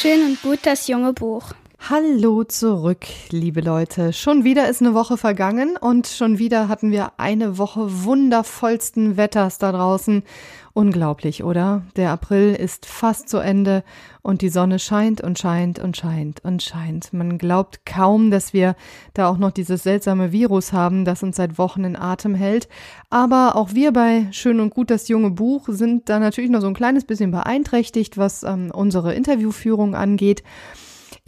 Schön und gut das junge Buch. Hallo zurück, liebe Leute. Schon wieder ist eine Woche vergangen und schon wieder hatten wir eine Woche wundervollsten Wetters da draußen. Unglaublich, oder? Der April ist fast zu Ende und die Sonne scheint und scheint und scheint und scheint. Man glaubt kaum, dass wir da auch noch dieses seltsame Virus haben, das uns seit Wochen in Atem hält. Aber auch wir bei Schön und Gut das junge Buch sind da natürlich noch so ein kleines bisschen beeinträchtigt, was ähm, unsere Interviewführung angeht.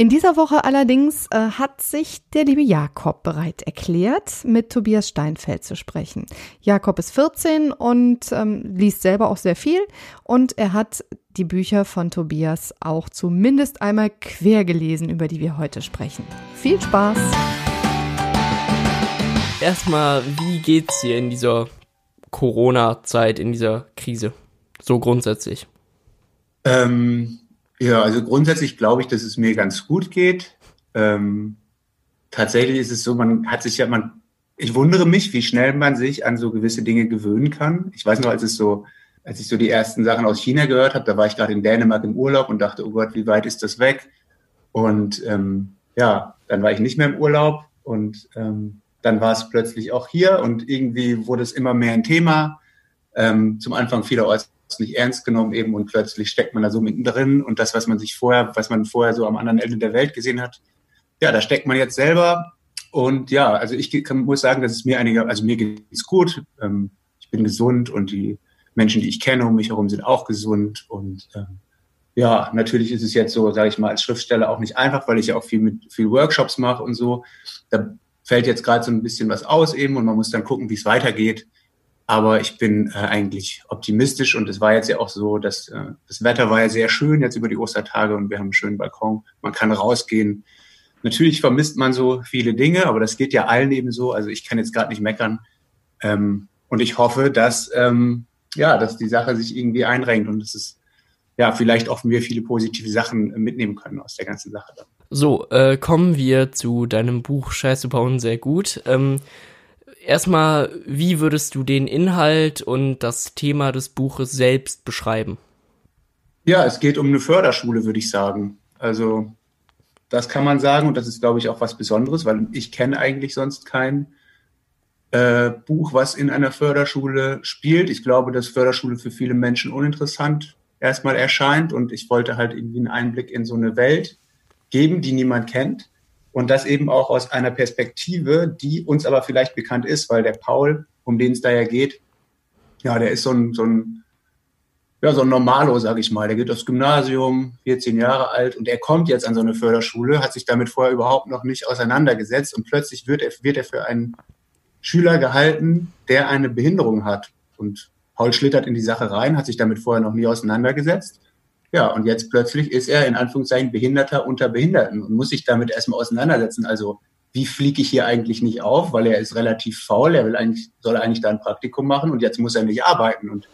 In dieser Woche allerdings äh, hat sich der liebe Jakob bereit erklärt, mit Tobias Steinfeld zu sprechen. Jakob ist 14 und ähm, liest selber auch sehr viel und er hat die Bücher von Tobias auch zumindest einmal quer gelesen, über die wir heute sprechen. Viel Spaß! Erstmal, wie geht's dir in dieser Corona-Zeit, in dieser Krise? So grundsätzlich. Ähm, ja, also grundsätzlich glaube ich, dass es mir ganz gut geht. Ähm, tatsächlich ist es so, man hat sich ja, man, ich wundere mich, wie schnell man sich an so gewisse Dinge gewöhnen kann. Ich weiß noch, als es so, als ich so die ersten Sachen aus China gehört habe, da war ich gerade in Dänemark im Urlaub und dachte, oh Gott, wie weit ist das weg? Und ähm, ja, dann war ich nicht mehr im Urlaub und ähm, dann war es plötzlich auch hier und irgendwie wurde es immer mehr ein Thema. Ähm, zum Anfang vielerorts nicht ernst genommen eben und plötzlich steckt man da so mittendrin und das, was man sich vorher, was man vorher so am anderen Ende der Welt gesehen hat, ja, da steckt man jetzt selber und ja, also ich kann, muss sagen, dass es mir einige, also mir geht's gut, ähm, ich bin gesund und die Menschen, die ich kenne um mich herum, sind auch gesund und ähm, ja, natürlich ist es jetzt so, sage ich mal, als Schriftsteller auch nicht einfach, weil ich ja auch viel mit viel Workshops mache und so. Da fällt jetzt gerade so ein bisschen was aus eben und man muss dann gucken, wie es weitergeht. Aber ich bin äh, eigentlich optimistisch und es war jetzt ja auch so, dass äh, das Wetter war ja sehr schön jetzt über die Ostertage und wir haben einen schönen Balkon. Man kann rausgehen. Natürlich vermisst man so viele Dinge, aber das geht ja allen eben so. Also ich kann jetzt gerade nicht meckern. Ähm, und ich hoffe, dass, ähm, ja, dass die Sache sich irgendwie einrenkt und dass es ja vielleicht auch wir viele positive Sachen mitnehmen können aus der ganzen Sache. So, äh, kommen wir zu deinem Buch Scheiße bauen sehr gut. Ähm, erstmal, wie würdest du den Inhalt und das Thema des Buches selbst beschreiben? Ja, es geht um eine Förderschule, würde ich sagen. Also das kann man sagen und das ist, glaube ich, auch was Besonderes, weil ich kenne eigentlich sonst kein äh, Buch, was in einer Förderschule spielt. Ich glaube, dass Förderschule für viele Menschen uninteressant erstmal erscheint und ich wollte halt irgendwie einen Einblick in so eine Welt geben, die niemand kennt. Und das eben auch aus einer Perspektive, die uns aber vielleicht bekannt ist, weil der Paul, um den es da ja geht, ja, der ist so ein, so ein, ja, so ein Normalo, sag ich mal. Der geht aufs Gymnasium, 14 Jahre alt und er kommt jetzt an so eine Förderschule, hat sich damit vorher überhaupt noch nicht auseinandergesetzt und plötzlich wird er, wird er für einen Schüler gehalten, der eine Behinderung hat. Und Paul schlittert in die Sache rein, hat sich damit vorher noch nie auseinandergesetzt ja, und jetzt plötzlich ist er in Anführungszeichen Behinderter unter Behinderten und muss sich damit erstmal auseinandersetzen. Also, wie fliege ich hier eigentlich nicht auf? Weil er ist relativ faul, er will eigentlich, soll eigentlich da ein Praktikum machen und jetzt muss er nicht arbeiten und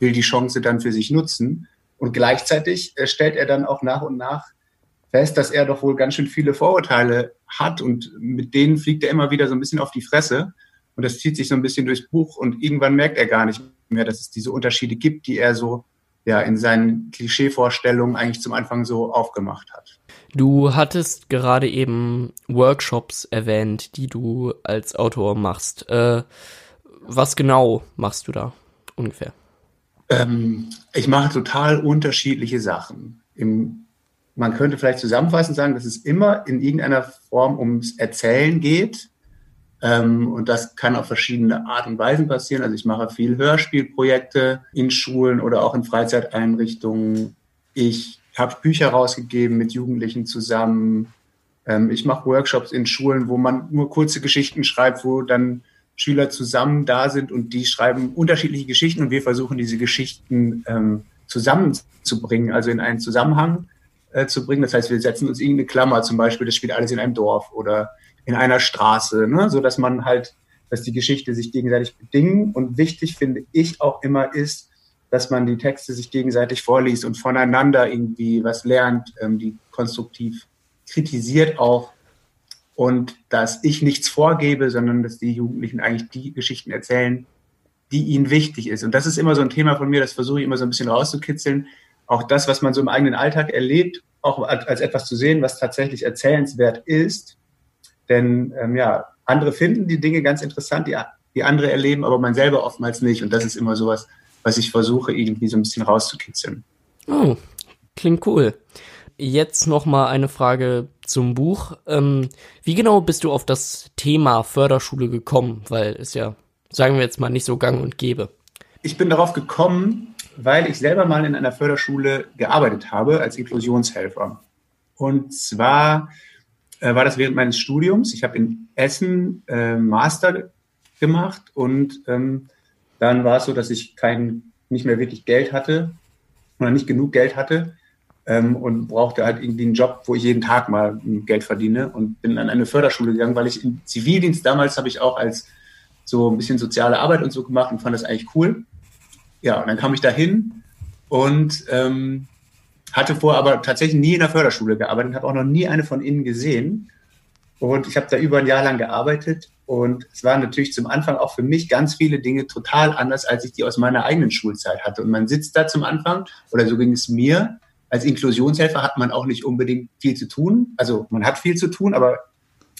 will die Chance dann für sich nutzen. Und gleichzeitig äh, stellt er dann auch nach und nach fest, dass er doch wohl ganz schön viele Vorurteile hat und mit denen fliegt er immer wieder so ein bisschen auf die Fresse. Und das zieht sich so ein bisschen durchs Buch und irgendwann merkt er gar nicht mehr, dass es diese Unterschiede gibt, die er so ja in seinen Klischeevorstellungen eigentlich zum Anfang so aufgemacht hat. Du hattest gerade eben Workshops erwähnt, die du als Autor machst. Äh, was genau machst du da ungefähr? Ähm, ich mache total unterschiedliche Sachen. Im, man könnte vielleicht zusammenfassend sagen, dass es immer in irgendeiner Form ums Erzählen geht. Ähm, und das kann auf verschiedene Art und Weisen passieren. Also ich mache viel Hörspielprojekte in Schulen oder auch in Freizeiteinrichtungen. Ich habe Bücher rausgegeben mit Jugendlichen zusammen. Ähm, ich mache Workshops in Schulen, wo man nur kurze Geschichten schreibt, wo dann Schüler zusammen da sind und die schreiben unterschiedliche Geschichten und wir versuchen diese Geschichten ähm, zusammenzubringen, also in einen Zusammenhang äh, zu bringen. Das heißt, wir setzen uns irgendeine Klammer, zum Beispiel, das spielt alles in einem Dorf oder in einer Straße, ne? so dass man halt, dass die Geschichte sich gegenseitig bedingen. Und wichtig finde ich auch immer ist, dass man die Texte sich gegenseitig vorliest und voneinander irgendwie was lernt, ähm, die konstruktiv kritisiert auch und dass ich nichts vorgebe, sondern dass die Jugendlichen eigentlich die Geschichten erzählen, die ihnen wichtig ist. Und das ist immer so ein Thema von mir, das versuche ich immer so ein bisschen rauszukitzeln. Auch das, was man so im eigenen Alltag erlebt, auch als etwas zu sehen, was tatsächlich erzählenswert ist. Denn ähm, ja, andere finden die Dinge ganz interessant, die, die andere erleben, aber man selber oftmals nicht. Und das ist immer sowas, was ich versuche, irgendwie so ein bisschen rauszukitzeln. Oh, klingt cool. Jetzt noch mal eine Frage zum Buch. Ähm, wie genau bist du auf das Thema Förderschule gekommen? Weil es ja, sagen wir jetzt mal, nicht so gang und gäbe. Ich bin darauf gekommen, weil ich selber mal in einer Förderschule gearbeitet habe als Inklusionshelfer. Und zwar äh, war das während meines Studiums. Ich habe in Essen äh, Master gemacht und ähm, dann war es so, dass ich kein, nicht mehr wirklich Geld hatte oder nicht genug Geld hatte ähm, und brauchte halt irgendwie einen Job, wo ich jeden Tag mal Geld verdiene und bin an eine Förderschule gegangen, weil ich im Zivildienst damals habe ich auch als so ein bisschen soziale Arbeit und so gemacht und fand das eigentlich cool. Ja, und dann kam ich da hin und ähm, hatte vorher aber tatsächlich nie in der Förderschule gearbeitet, habe auch noch nie eine von ihnen gesehen. Und ich habe da über ein Jahr lang gearbeitet und es waren natürlich zum Anfang auch für mich ganz viele Dinge total anders, als ich die aus meiner eigenen Schulzeit hatte. Und man sitzt da zum Anfang, oder so ging es mir, als Inklusionshelfer hat man auch nicht unbedingt viel zu tun. Also man hat viel zu tun, aber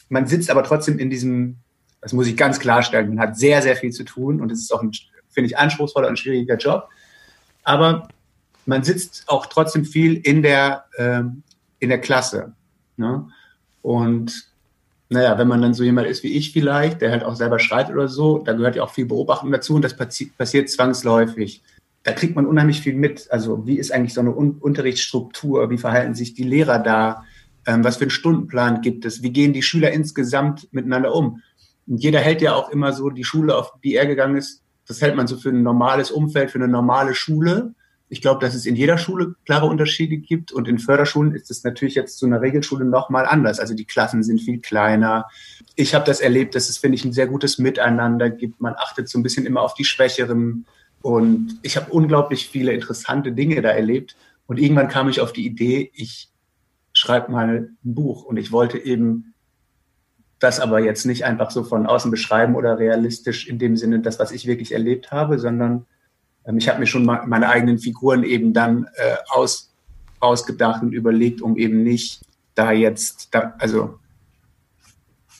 man sitzt aber trotzdem in diesem, das muss ich ganz klarstellen, man hat sehr, sehr viel zu tun und es ist auch ein, finde ich, anspruchsvoller und schwieriger Job. Aber man sitzt auch trotzdem viel in der, ähm, in der Klasse. Ne? Und naja, wenn man dann so jemand ist wie ich vielleicht, der halt auch selber schreit oder so, da gehört ja auch viel Beobachtung dazu und das passiert zwangsläufig da kriegt man unheimlich viel mit. Also wie ist eigentlich so eine Un Unterrichtsstruktur? Wie verhalten sich die Lehrer da? Ähm, was für einen Stundenplan gibt es? Wie gehen die Schüler insgesamt miteinander um? Und jeder hält ja auch immer so die Schule, auf die er gegangen ist, das hält man so für ein normales Umfeld, für eine normale Schule. Ich glaube, dass es in jeder Schule klare Unterschiede gibt und in Förderschulen ist es natürlich jetzt zu einer Regelschule noch mal anders. Also die Klassen sind viel kleiner. Ich habe das erlebt, dass es finde ich ein sehr gutes Miteinander gibt. Man achtet so ein bisschen immer auf die Schwächeren. Und ich habe unglaublich viele interessante Dinge da erlebt. Und irgendwann kam ich auf die Idee, ich schreibe mal ein Buch. Und ich wollte eben das aber jetzt nicht einfach so von außen beschreiben oder realistisch in dem Sinne, das, was ich wirklich erlebt habe, sondern ähm, ich habe mir schon mal meine eigenen Figuren eben dann äh, aus, ausgedacht und überlegt, um eben nicht da jetzt, da, also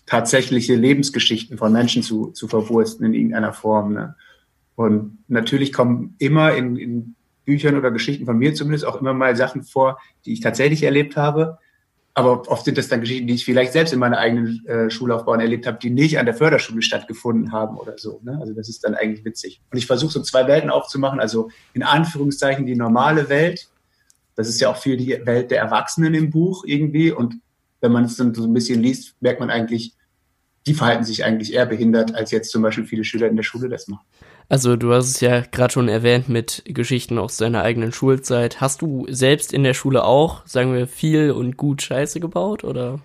tatsächliche Lebensgeschichten von Menschen zu, zu verwursten in irgendeiner Form. Ne? Und natürlich kommen immer in, in Büchern oder Geschichten von mir zumindest auch immer mal Sachen vor, die ich tatsächlich erlebt habe. Aber oft sind das dann Geschichten, die ich vielleicht selbst in meiner eigenen äh, Schullaufbahn erlebt habe, die nicht an der Förderschule stattgefunden haben oder so. Ne? Also das ist dann eigentlich witzig. Und ich versuche so zwei Welten aufzumachen. Also in Anführungszeichen die normale Welt. Das ist ja auch viel die Welt der Erwachsenen im Buch irgendwie. Und wenn man es dann so ein bisschen liest, merkt man eigentlich, die verhalten sich eigentlich eher behindert, als jetzt zum Beispiel viele Schüler in der Schule das machen. Also du hast es ja gerade schon erwähnt mit Geschichten aus deiner eigenen Schulzeit. Hast du selbst in der Schule auch, sagen wir, viel und gut Scheiße gebaut oder?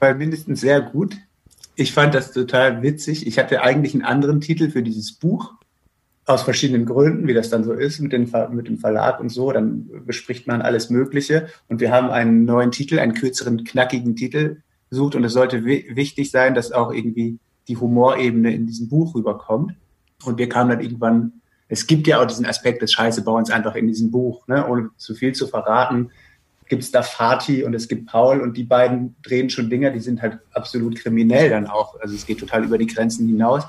Weil mindestens sehr gut. Ich fand das total witzig. Ich hatte eigentlich einen anderen Titel für dieses Buch. Aus verschiedenen Gründen, wie das dann so ist mit, den, mit dem Verlag und so. Dann bespricht man alles Mögliche. Und wir haben einen neuen Titel, einen kürzeren, knackigen Titel gesucht. Und es sollte wichtig sein, dass auch irgendwie die Humorebene in diesem Buch rüberkommt. Und wir kamen dann irgendwann, es gibt ja auch diesen Aspekt des Scheißebauens einfach in diesem Buch, ne? ohne zu viel zu verraten, gibt es da Fatih und es gibt Paul und die beiden drehen schon Dinger, die sind halt absolut kriminell dann auch. Also es geht total über die Grenzen hinaus.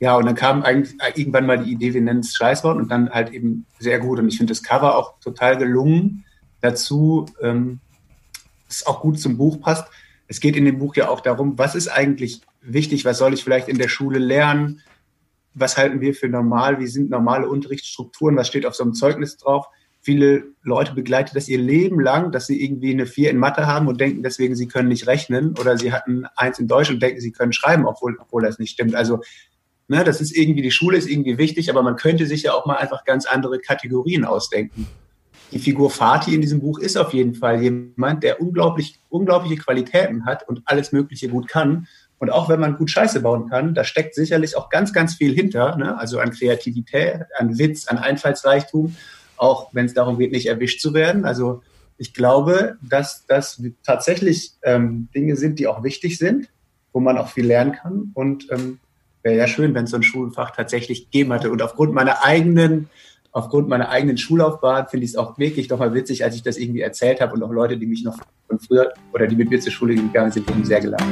Ja, und dann kam eigentlich irgendwann mal die Idee, wir nennen es Scheißwort und dann halt eben sehr gut. Und ich finde das Cover auch total gelungen. Dazu, ähm, es auch gut zum Buch passt. Es geht in dem Buch ja auch darum, was ist eigentlich wichtig, was soll ich vielleicht in der Schule lernen, was halten wir für normal, wie sind normale Unterrichtsstrukturen, was steht auf so einem Zeugnis drauf. Viele Leute begleiten das ihr Leben lang, dass sie irgendwie eine Vier in Mathe haben und denken deswegen, sie können nicht rechnen oder sie hatten eins in Deutsch und denken, sie können schreiben, obwohl, obwohl das nicht stimmt. Also, ne, das ist irgendwie, die Schule ist irgendwie wichtig, aber man könnte sich ja auch mal einfach ganz andere Kategorien ausdenken. Die Figur Fatih in diesem Buch ist auf jeden Fall jemand, der unglaublich, unglaubliche Qualitäten hat und alles Mögliche gut kann und auch wenn man gut Scheiße bauen kann, da steckt sicherlich auch ganz, ganz viel hinter, ne? also an Kreativität, an Witz, an Einfallsreichtum, auch wenn es darum geht, nicht erwischt zu werden. Also ich glaube, dass das tatsächlich ähm, Dinge sind, die auch wichtig sind, wo man auch viel lernen kann. Und ähm, wäre ja schön, wenn es so ein Schulfach tatsächlich gegeben hatte. Und aufgrund meiner eigenen aufgrund meiner eigenen Schullaufbahn finde ich es auch wirklich doch mal witzig, als ich das irgendwie erzählt habe und auch Leute, die mich noch von früher oder die mit mir zur Schule gegangen sind, haben sehr gelacht.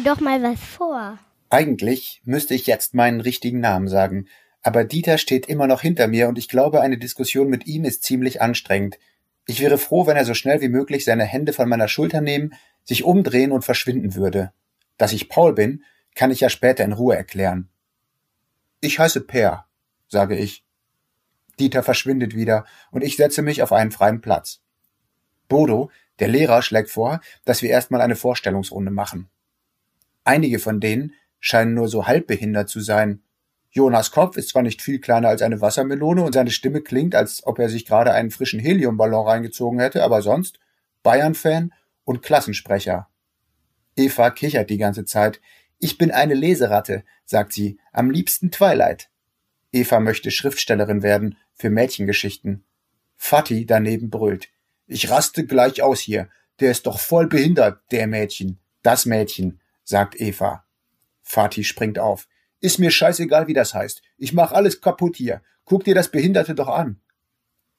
Mir doch mal was vor. Eigentlich müsste ich jetzt meinen richtigen Namen sagen, aber Dieter steht immer noch hinter mir und ich glaube, eine Diskussion mit ihm ist ziemlich anstrengend. Ich wäre froh, wenn er so schnell wie möglich seine Hände von meiner Schulter nehmen, sich umdrehen und verschwinden würde. Dass ich Paul bin, kann ich ja später in Ruhe erklären. Ich heiße Per, sage ich. Dieter verschwindet wieder und ich setze mich auf einen freien Platz. Bodo, der Lehrer, schlägt vor, dass wir erstmal eine Vorstellungsrunde machen. Einige von denen scheinen nur so halbbehindert zu sein. Jonas Kopf ist zwar nicht viel kleiner als eine Wassermelone und seine Stimme klingt, als ob er sich gerade einen frischen Heliumballon reingezogen hätte, aber sonst Bayern-Fan und Klassensprecher. Eva kichert die ganze Zeit. Ich bin eine Leseratte, sagt sie, am liebsten Twilight. Eva möchte Schriftstellerin werden für Mädchengeschichten. Fatih daneben brüllt. Ich raste gleich aus hier. Der ist doch voll behindert, der Mädchen. Das Mädchen, sagt Eva. Fatih springt auf. Ist mir scheißegal, wie das heißt. Ich mach alles kaputt hier. Guck dir das Behinderte doch an.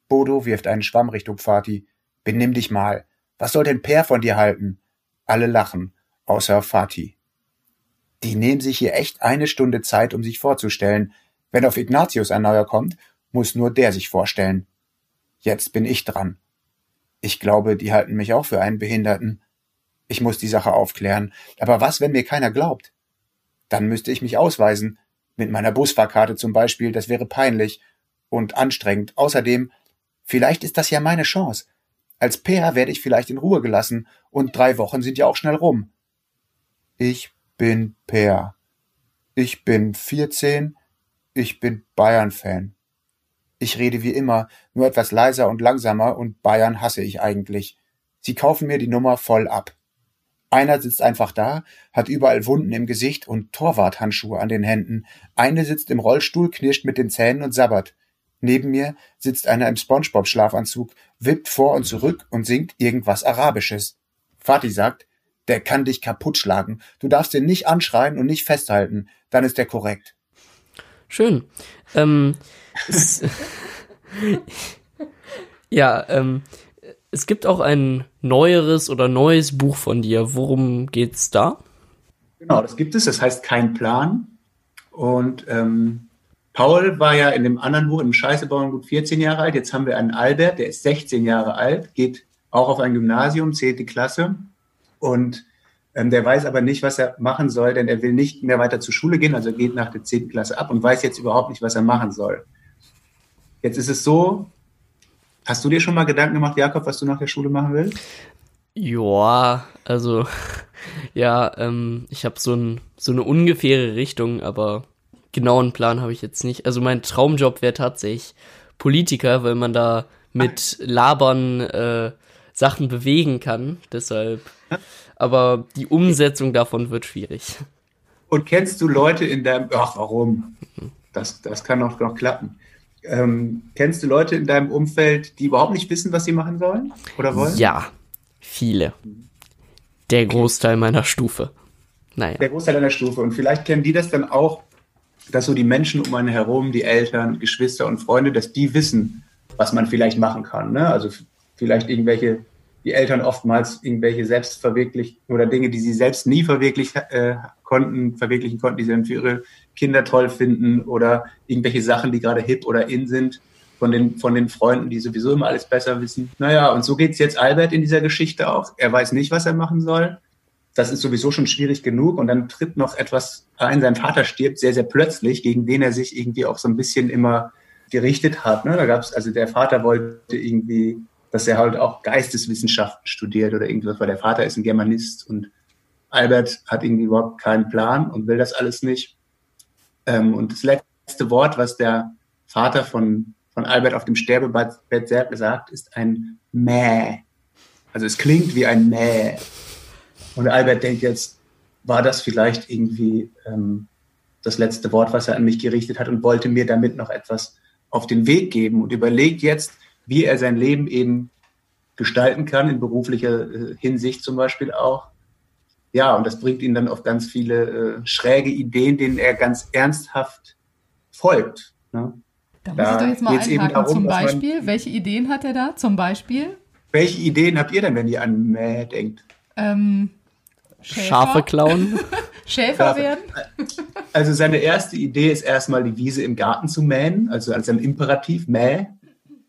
Bodo wirft einen Schwamm Richtung Fatih. Benimm dich mal. Was soll denn Per von dir halten? Alle lachen, außer Fatih. Die nehmen sich hier echt eine Stunde Zeit, um sich vorzustellen. Wenn auf Ignatius ein neuer kommt, muss nur der sich vorstellen. Jetzt bin ich dran. Ich glaube, die halten mich auch für einen Behinderten. Ich muss die Sache aufklären. Aber was, wenn mir keiner glaubt? Dann müsste ich mich ausweisen. Mit meiner Busfahrkarte zum Beispiel, das wäre peinlich und anstrengend. Außerdem, vielleicht ist das ja meine Chance. Als Peer werde ich vielleicht in Ruhe gelassen und drei Wochen sind ja auch schnell rum. Ich bin Peer. Ich bin 14. Ich bin Bayern-Fan. Ich rede wie immer, nur etwas leiser und langsamer und Bayern hasse ich eigentlich. Sie kaufen mir die Nummer voll ab. Einer sitzt einfach da, hat überall Wunden im Gesicht und Torwarthandschuhe an den Händen. Eine sitzt im Rollstuhl, knirscht mit den Zähnen und sabbert. Neben mir sitzt einer im Spongebob-Schlafanzug, wippt vor und zurück und singt irgendwas Arabisches. Fatih sagt, der kann dich kaputt schlagen. Du darfst den nicht anschreien und nicht festhalten. Dann ist der korrekt. Schön. Ähm, ja, ähm, es gibt auch ein neueres oder neues Buch von dir. Worum geht's da? Genau, das gibt es. Das heißt Kein Plan. Und ähm, Paul war ja in dem anderen Buch, im Scheißebauern, gut 14 Jahre alt. Jetzt haben wir einen Albert, der ist 16 Jahre alt, geht auch auf ein Gymnasium, 10. Klasse. Und ähm, der weiß aber nicht, was er machen soll, denn er will nicht mehr weiter zur Schule gehen, also geht nach der 10. Klasse ab und weiß jetzt überhaupt nicht, was er machen soll. Jetzt ist es so, Hast du dir schon mal Gedanken gemacht, Jakob, was du nach der Schule machen willst? Ja, also ja, ähm, ich habe so, ein, so eine ungefähre Richtung, aber genauen Plan habe ich jetzt nicht. Also mein Traumjob wäre tatsächlich Politiker, weil man da mit Labern äh, Sachen bewegen kann. Deshalb. Aber die Umsetzung davon wird schwierig. Und kennst du Leute in deinem. Ach, warum? Das, das kann doch noch klappen. Ähm, kennst du Leute in deinem Umfeld, die überhaupt nicht wissen, was sie machen sollen oder wollen? Ja, viele. Der Großteil meiner Stufe. Naja. Der Großteil deiner Stufe. Und vielleicht kennen die das dann auch, dass so die Menschen um einen herum, die Eltern, Geschwister und Freunde, dass die wissen, was man vielleicht machen kann. Ne? Also vielleicht irgendwelche, die Eltern oftmals irgendwelche selbstverwirklichen oder Dinge, die sie selbst nie verwirklichen äh, konnten, verwirklichen konnten, die sie für ihre Kinder toll finden oder irgendwelche Sachen, die gerade hip oder in sind von den, von den Freunden, die sowieso immer alles besser wissen. Naja, und so geht es jetzt Albert in dieser Geschichte auch. Er weiß nicht, was er machen soll. Das ist sowieso schon schwierig genug. Und dann tritt noch etwas ein. Sein Vater stirbt sehr, sehr plötzlich, gegen den er sich irgendwie auch so ein bisschen immer gerichtet hat. Ne? Da gab es, also der Vater wollte irgendwie, dass er halt auch Geisteswissenschaften studiert oder irgendwas, weil der Vater ist ein Germanist und Albert hat irgendwie überhaupt keinen Plan und will das alles nicht. Ähm, und das letzte Wort, was der Vater von, von Albert auf dem Sterbebett sagt, ist ein Mäh. Also es klingt wie ein Mäh. Und Albert denkt jetzt, war das vielleicht irgendwie ähm, das letzte Wort, was er an mich gerichtet hat und wollte mir damit noch etwas auf den Weg geben und überlegt jetzt, wie er sein Leben eben gestalten kann, in beruflicher äh, Hinsicht zum Beispiel auch. Ja, und das bringt ihn dann auf ganz viele äh, schräge Ideen, denen er ganz ernsthaft folgt. Ne? Da muss da ich doch jetzt mal einhaken. Darum, Zum Beispiel, welche Ideen hat er da? Zum Beispiel? Welche Ideen habt ihr denn, wenn ihr an Mäh denkt? Ähm, Schäfer. Schafe klauen. Schäfer werden. Also seine erste Idee ist erstmal die Wiese im Garten zu mähen, also als ein Imperativ, mäh.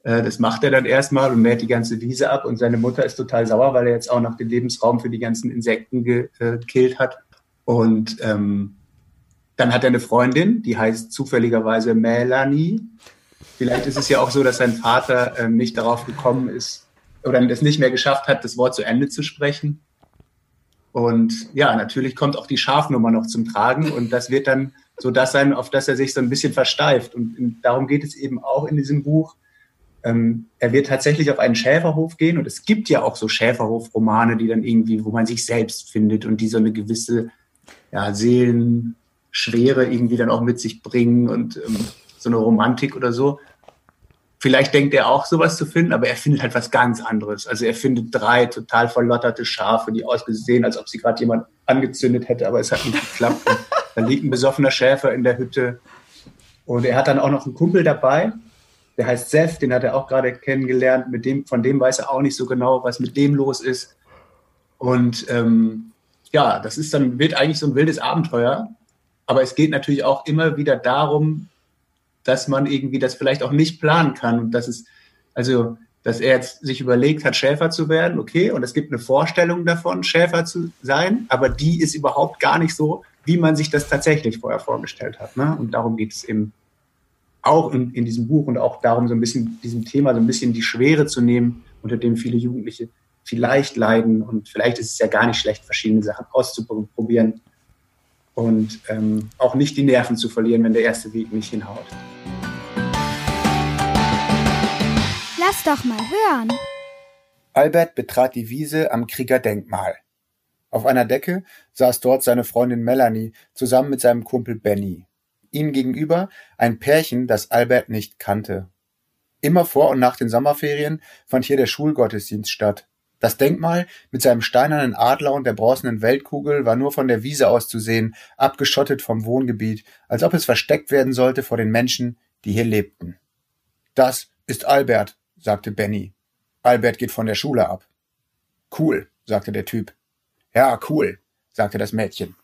Äh, das macht er dann erstmal und mäht die ganze Wiese ab und seine Mutter ist total sauer, weil er jetzt auch noch den Lebensraum für die ganzen Insekten gekillt hat. Und ähm, dann hat er eine Freundin, die heißt zufälligerweise Melanie. Vielleicht ist es ja auch so, dass sein Vater ähm, nicht darauf gekommen ist oder es nicht mehr geschafft hat, das Wort zu Ende zu sprechen. Und ja, natürlich kommt auch die Schafnummer noch zum Tragen und das wird dann so das sein, auf das er sich so ein bisschen versteift. Und darum geht es eben auch in diesem Buch. Ähm, er wird tatsächlich auf einen Schäferhof gehen und es gibt ja auch so Schäferhof-Romane, die dann irgendwie, wo man sich selbst findet und die so eine gewisse ja, Seelenschwere irgendwie dann auch mit sich bringen und ähm, so eine Romantik oder so. Vielleicht denkt er auch sowas zu finden, aber er findet halt was ganz anderes. Also er findet drei total verlotterte Schafe, die ausgesehen, als ob sie gerade jemand angezündet hätte, aber es hat nicht geklappt. Dann liegt ein besoffener Schäfer in der Hütte. Und er hat dann auch noch einen Kumpel dabei, der heißt Seth, den hat er auch gerade kennengelernt. Mit dem, von dem weiß er auch nicht so genau, was mit dem los ist. Und ähm, ja, das ist dann, wird eigentlich so ein wildes Abenteuer. Aber es geht natürlich auch immer wieder darum, dass man irgendwie das vielleicht auch nicht planen kann und dass es, also, dass er jetzt sich überlegt hat, Schäfer zu werden, okay, und es gibt eine Vorstellung davon, Schäfer zu sein, aber die ist überhaupt gar nicht so, wie man sich das tatsächlich vorher vorgestellt hat. Ne? Und darum geht es eben auch in, in diesem Buch und auch darum, so ein bisschen diesem Thema so ein bisschen die Schwere zu nehmen, unter dem viele Jugendliche vielleicht leiden. Und vielleicht ist es ja gar nicht schlecht, verschiedene Sachen auszuprobieren und ähm, auch nicht die Nerven zu verlieren, wenn der erste Weg nicht hinhaut. Lass doch mal hören. Albert betrat die Wiese am Kriegerdenkmal. Auf einer Decke saß dort seine Freundin Melanie zusammen mit seinem Kumpel Benny. Ihm gegenüber ein Pärchen, das Albert nicht kannte. Immer vor und nach den Sommerferien fand hier der Schulgottesdienst statt. Das Denkmal mit seinem steinernen Adler und der bronzenen Weltkugel war nur von der Wiese aus zu sehen, abgeschottet vom Wohngebiet, als ob es versteckt werden sollte vor den Menschen, die hier lebten. Das ist Albert, sagte Benny. Albert geht von der Schule ab. Cool, sagte der Typ. Ja, cool, sagte das Mädchen.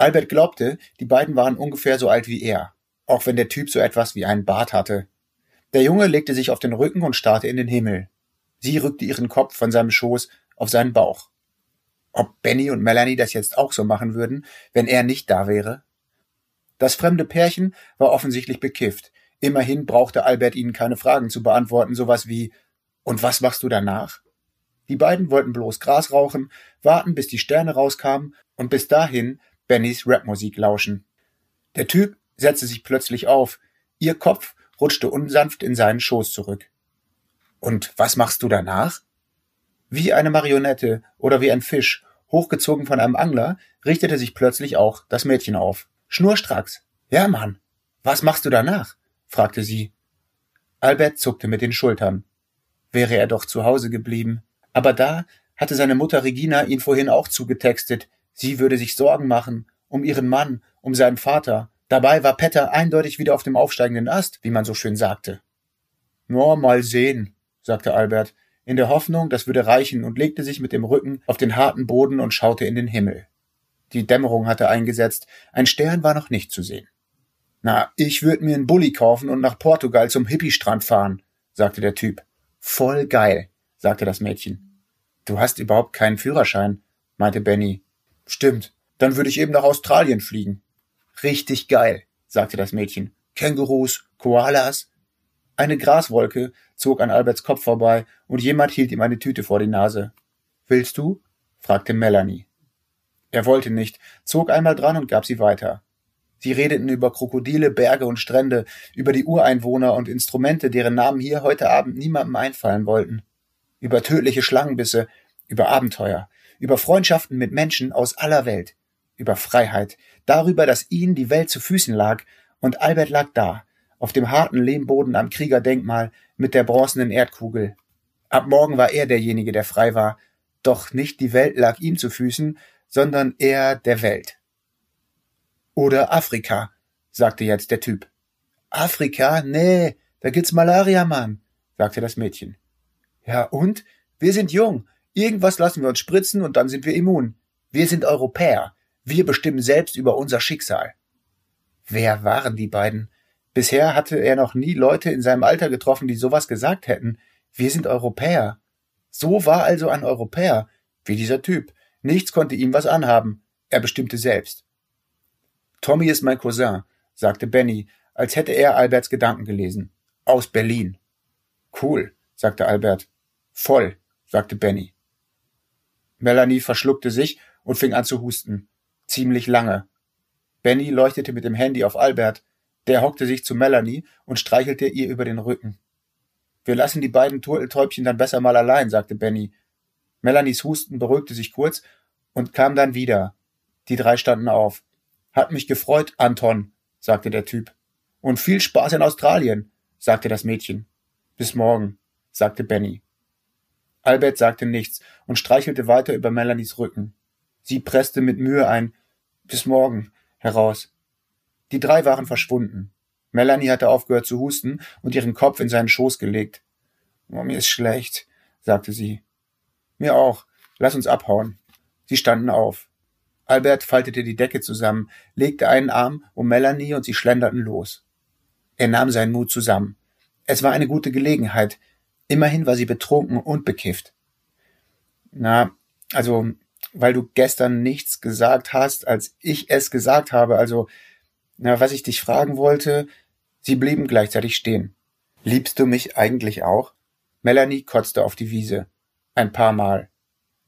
Albert glaubte, die beiden waren ungefähr so alt wie er, auch wenn der Typ so etwas wie einen Bart hatte. Der Junge legte sich auf den Rücken und starrte in den Himmel. Sie rückte ihren Kopf von seinem Schoß auf seinen Bauch. Ob Benny und Melanie das jetzt auch so machen würden, wenn er nicht da wäre? Das fremde Pärchen war offensichtlich bekifft. Immerhin brauchte Albert ihnen keine Fragen zu beantworten, sowas wie Und was machst du danach? Die beiden wollten bloß Gras rauchen, warten, bis die Sterne rauskamen und bis dahin Bennys Rapmusik lauschen. Der Typ setzte sich plötzlich auf. Ihr Kopf rutschte unsanft in seinen Schoß zurück. Und was machst du danach? Wie eine Marionette oder wie ein Fisch, hochgezogen von einem Angler, richtete sich plötzlich auch das Mädchen auf. Schnurstracks. Ja, Mann. Was machst du danach? fragte sie. Albert zuckte mit den Schultern. Wäre er doch zu Hause geblieben. Aber da hatte seine Mutter Regina ihn vorhin auch zugetextet. Sie würde sich Sorgen machen. Um ihren Mann, um seinen Vater. Dabei war Petter eindeutig wieder auf dem aufsteigenden Ast, wie man so schön sagte. Nur mal sehen, sagte Albert, in der Hoffnung, das würde reichen, und legte sich mit dem Rücken auf den harten Boden und schaute in den Himmel. Die Dämmerung hatte eingesetzt, ein Stern war noch nicht zu sehen. Na, ich würd mir einen Bulli kaufen und nach Portugal zum Hippiestrand fahren, sagte der Typ. Voll geil, sagte das Mädchen. Du hast überhaupt keinen Führerschein, meinte Benny. Stimmt, dann würde ich eben nach Australien fliegen. Richtig geil, sagte das Mädchen. Kängurus, Koalas, eine Graswolke zog an Alberts Kopf vorbei und jemand hielt ihm eine Tüte vor die Nase. Willst du? fragte Melanie. Er wollte nicht, zog einmal dran und gab sie weiter. Sie redeten über Krokodile, Berge und Strände, über die Ureinwohner und Instrumente, deren Namen hier heute Abend niemandem einfallen wollten. Über tödliche Schlangenbisse, über Abenteuer, über Freundschaften mit Menschen aus aller Welt, über Freiheit, darüber, dass ihnen die Welt zu Füßen lag, und Albert lag da, auf dem harten Lehmboden am Kriegerdenkmal mit der bronzenen Erdkugel. Ab morgen war er derjenige, der frei war, doch nicht die Welt lag ihm zu Füßen, sondern eher der Welt. Oder Afrika, sagte jetzt der Typ. Afrika? Nee, da gibt's Malaria, Mann, sagte das Mädchen. Ja, und? Wir sind jung. Irgendwas lassen wir uns spritzen und dann sind wir immun. Wir sind Europäer. Wir bestimmen selbst über unser Schicksal. Wer waren die beiden? Bisher hatte er noch nie Leute in seinem Alter getroffen, die sowas gesagt hätten. Wir sind Europäer. So war also ein Europäer, wie dieser Typ. Nichts konnte ihm was anhaben. Er bestimmte selbst. Tommy ist mein Cousin, sagte Benny, als hätte er Alberts Gedanken gelesen. Aus Berlin. Cool, sagte Albert. Voll, sagte Benny. Melanie verschluckte sich und fing an zu husten. Ziemlich lange. Benny leuchtete mit dem Handy auf Albert. Der hockte sich zu Melanie und streichelte ihr über den Rücken. Wir lassen die beiden Turteltäubchen dann besser mal allein, sagte Benny. Melanies Husten beruhigte sich kurz und kam dann wieder. Die drei standen auf. Hat mich gefreut, Anton, sagte der Typ. Und viel Spaß in Australien, sagte das Mädchen. Bis morgen, sagte Benny. Albert sagte nichts und streichelte weiter über Melanies Rücken. Sie presste mit Mühe ein Bis morgen heraus. Die drei waren verschwunden. Melanie hatte aufgehört zu husten und ihren Kopf in seinen Schoß gelegt. Oh, mir ist schlecht, sagte sie. Mir auch. Lass uns abhauen. Sie standen auf. Albert faltete die Decke zusammen, legte einen Arm um Melanie und sie schlenderten los. Er nahm seinen Mut zusammen. Es war eine gute Gelegenheit. Immerhin war sie betrunken und bekifft. Na, also, weil du gestern nichts gesagt hast, als ich es gesagt habe, also, na, was ich dich fragen wollte, sie blieben gleichzeitig stehen. Liebst du mich eigentlich auch? Melanie kotzte auf die Wiese. Ein paar Mal.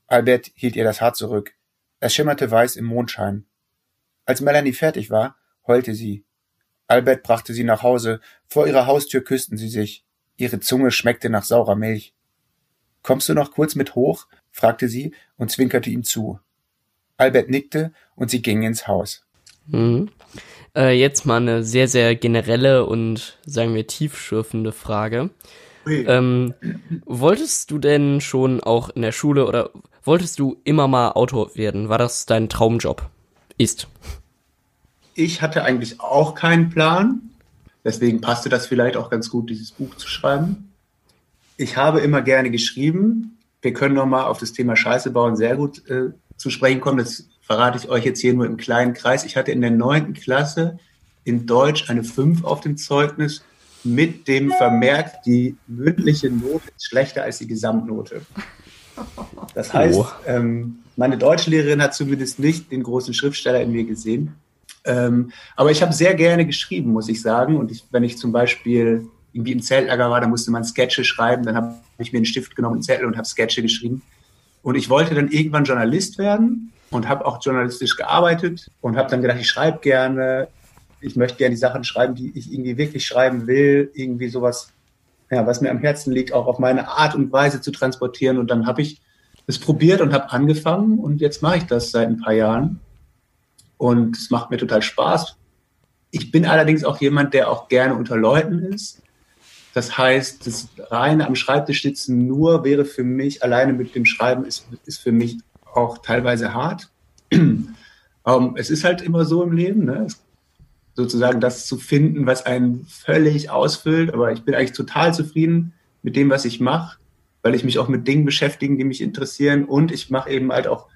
Albert hielt ihr das Haar zurück. Es schimmerte weiß im Mondschein. Als Melanie fertig war, heulte sie. Albert brachte sie nach Hause. Vor ihrer Haustür küssten sie sich. Ihre Zunge schmeckte nach saurer Milch. Kommst du noch kurz mit hoch? fragte sie und zwinkerte ihm zu. Albert nickte und sie gingen ins Haus. Mhm. Äh, jetzt mal eine sehr, sehr generelle und sagen wir tiefschürfende Frage. Ähm, wolltest du denn schon auch in der Schule oder wolltest du immer mal Autor werden? War das dein Traumjob? Ist. Ich hatte eigentlich auch keinen Plan. Deswegen passte das vielleicht auch ganz gut, dieses Buch zu schreiben. Ich habe immer gerne geschrieben. Wir können nochmal auf das Thema Scheiße bauen sehr gut äh, zu sprechen kommen. Das verrate ich euch jetzt hier nur im kleinen Kreis. Ich hatte in der neunten Klasse in Deutsch eine 5 auf dem Zeugnis mit dem Vermerk, die mündliche Note ist schlechter als die Gesamtnote. Das heißt, oh. ähm, meine Deutschlehrerin hat zumindest nicht den großen Schriftsteller in mir gesehen. Ähm, aber ich habe sehr gerne geschrieben, muss ich sagen. Und ich, wenn ich zum Beispiel irgendwie im Zeltlager war, da musste man Sketche schreiben. Dann habe ich mir einen Stift genommen, einen Zettel und habe Sketche geschrieben. Und ich wollte dann irgendwann Journalist werden und habe auch journalistisch gearbeitet und habe dann gedacht, ich schreibe gerne, ich möchte gerne die Sachen schreiben, die ich irgendwie wirklich schreiben will, irgendwie sowas, ja, was mir am Herzen liegt, auch auf meine Art und Weise zu transportieren. Und dann habe ich es probiert und habe angefangen und jetzt mache ich das seit ein paar Jahren und es macht mir total Spaß. Ich bin allerdings auch jemand, der auch gerne unter Leuten ist. Das heißt, das reine am Schreibtisch sitzen nur wäre für mich, alleine mit dem Schreiben ist, ist für mich auch teilweise hart. um, ähm, es ist halt immer so im Leben, ne? sozusagen das zu finden, was einen völlig ausfüllt. Aber ich bin eigentlich total zufrieden mit dem, was ich mache, weil ich mich auch mit Dingen beschäftige, die mich interessieren. Und ich mache eben halt auch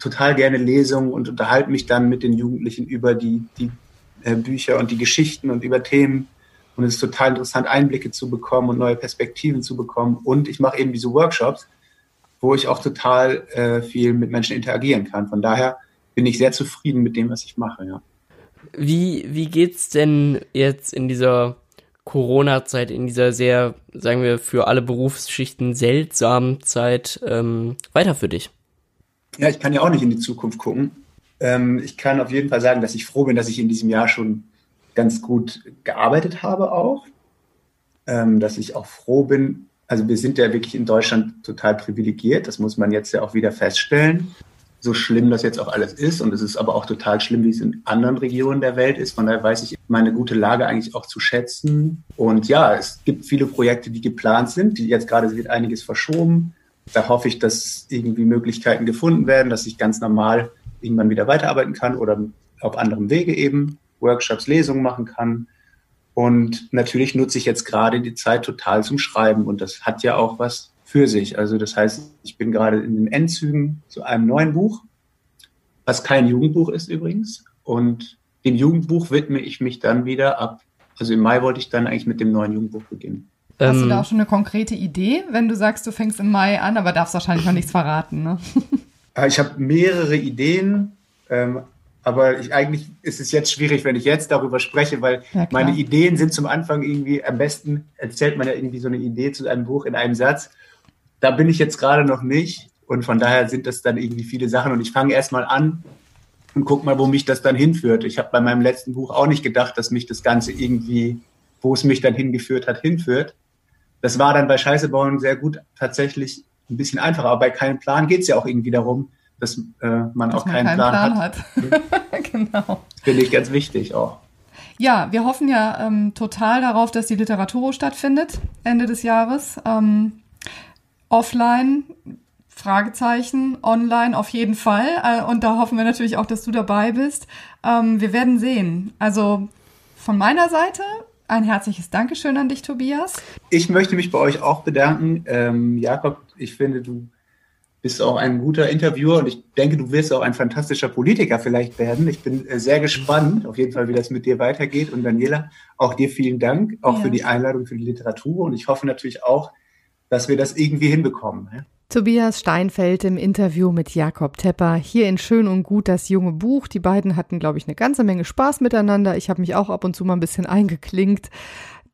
total gerne Lesungen und unterhalte mich dann mit den Jugendlichen über die, die äh, Bücher und die Geschichten und über Themen. Und es ist total interessant, Einblicke zu bekommen und neue Perspektiven zu bekommen. Und ich mache eben diese Workshops, wo ich auch total äh, viel mit Menschen interagieren kann. Von daher bin ich sehr zufrieden mit dem, was ich mache, ja. Wie, wie geht's denn jetzt in dieser Corona-Zeit, in dieser sehr, sagen wir, für alle Berufsschichten seltsamen Zeit ähm, weiter für dich? Ja, ich kann ja auch nicht in die Zukunft gucken. Ähm, ich kann auf jeden Fall sagen, dass ich froh bin, dass ich in diesem Jahr schon ganz gut gearbeitet habe auch. Ähm, dass ich auch froh bin, also wir sind ja wirklich in Deutschland total privilegiert, das muss man jetzt ja auch wieder feststellen. So schlimm das jetzt auch alles ist und es ist aber auch total schlimm, wie es in anderen Regionen der Welt ist. Von daher weiß ich meine gute Lage eigentlich auch zu schätzen. Und ja, es gibt viele Projekte, die geplant sind, die jetzt gerade wird einiges verschoben da hoffe ich, dass irgendwie Möglichkeiten gefunden werden, dass ich ganz normal irgendwann wieder weiterarbeiten kann oder auf anderem Wege eben Workshops, Lesungen machen kann. Und natürlich nutze ich jetzt gerade die Zeit total zum Schreiben und das hat ja auch was für sich. Also das heißt, ich bin gerade in den Endzügen zu einem neuen Buch, was kein Jugendbuch ist übrigens. Und dem Jugendbuch widme ich mich dann wieder ab. Also im Mai wollte ich dann eigentlich mit dem neuen Jugendbuch beginnen. Hast ähm, du da auch schon eine konkrete Idee, wenn du sagst, du fängst im Mai an, aber darfst wahrscheinlich noch nichts verraten, ne? Ich habe mehrere Ideen, ähm, aber ich, eigentlich ist es jetzt schwierig, wenn ich jetzt darüber spreche, weil ja, meine Ideen sind zum Anfang irgendwie, am besten erzählt man ja irgendwie so eine Idee zu einem Buch in einem Satz. Da bin ich jetzt gerade noch nicht und von daher sind das dann irgendwie viele Sachen und ich fange erstmal an und guck mal, wo mich das dann hinführt. Ich habe bei meinem letzten Buch auch nicht gedacht, dass mich das Ganze irgendwie, wo es mich dann hingeführt hat, hinführt. Das war dann bei Scheiße bauen sehr gut tatsächlich ein bisschen einfacher. Aber bei keinem Plan geht es ja auch irgendwie darum, dass äh, man dass auch man keinen, keinen Plan, Plan, hat. hat. genau. Finde ich ganz wichtig auch. Ja, wir hoffen ja ähm, total darauf, dass die Literaturo stattfindet Ende des Jahres. Ähm, offline, Fragezeichen, online auf jeden Fall. Äh, und da hoffen wir natürlich auch, dass du dabei bist. Ähm, wir werden sehen. Also von meiner Seite ein herzliches Dankeschön an dich, Tobias. Ich möchte mich bei euch auch bedanken. Ähm, Jakob, ich finde, du bist auch ein guter Interviewer und ich denke, du wirst auch ein fantastischer Politiker vielleicht werden. Ich bin äh, sehr gespannt, auf jeden Fall, wie das mit dir weitergeht. Und Daniela, auch dir vielen Dank, auch ja. für die Einladung für die Literatur. Und ich hoffe natürlich auch, dass wir das irgendwie hinbekommen. Tobias Steinfeld im Interview mit Jakob Tepper hier in Schön und Gut das junge Buch. Die beiden hatten, glaube ich, eine ganze Menge Spaß miteinander. Ich habe mich auch ab und zu mal ein bisschen eingeklinkt.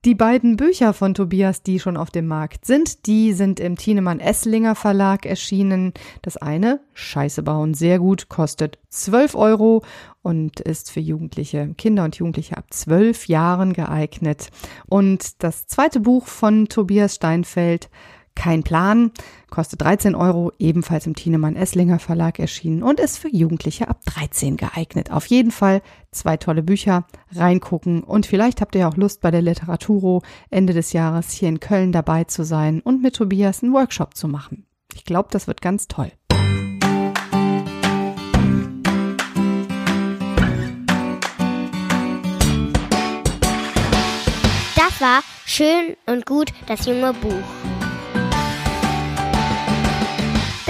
Die beiden Bücher von Tobias, die schon auf dem Markt sind, die sind im Thienemann Esslinger Verlag erschienen. Das eine, Scheiße bauen, sehr gut, kostet 12 Euro und ist für Jugendliche, Kinder und Jugendliche ab 12 Jahren geeignet. Und das zweite Buch von Tobias Steinfeld, kein Plan, kostet 13 Euro, ebenfalls im Thienemann Esslinger Verlag erschienen und ist für Jugendliche ab 13 geeignet. Auf jeden Fall zwei tolle Bücher, reingucken und vielleicht habt ihr auch Lust bei der Literaturo Ende des Jahres hier in Köln dabei zu sein und mit Tobias einen Workshop zu machen. Ich glaube, das wird ganz toll. Das war schön und gut das junge Buch.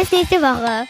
Bis nächste Woche.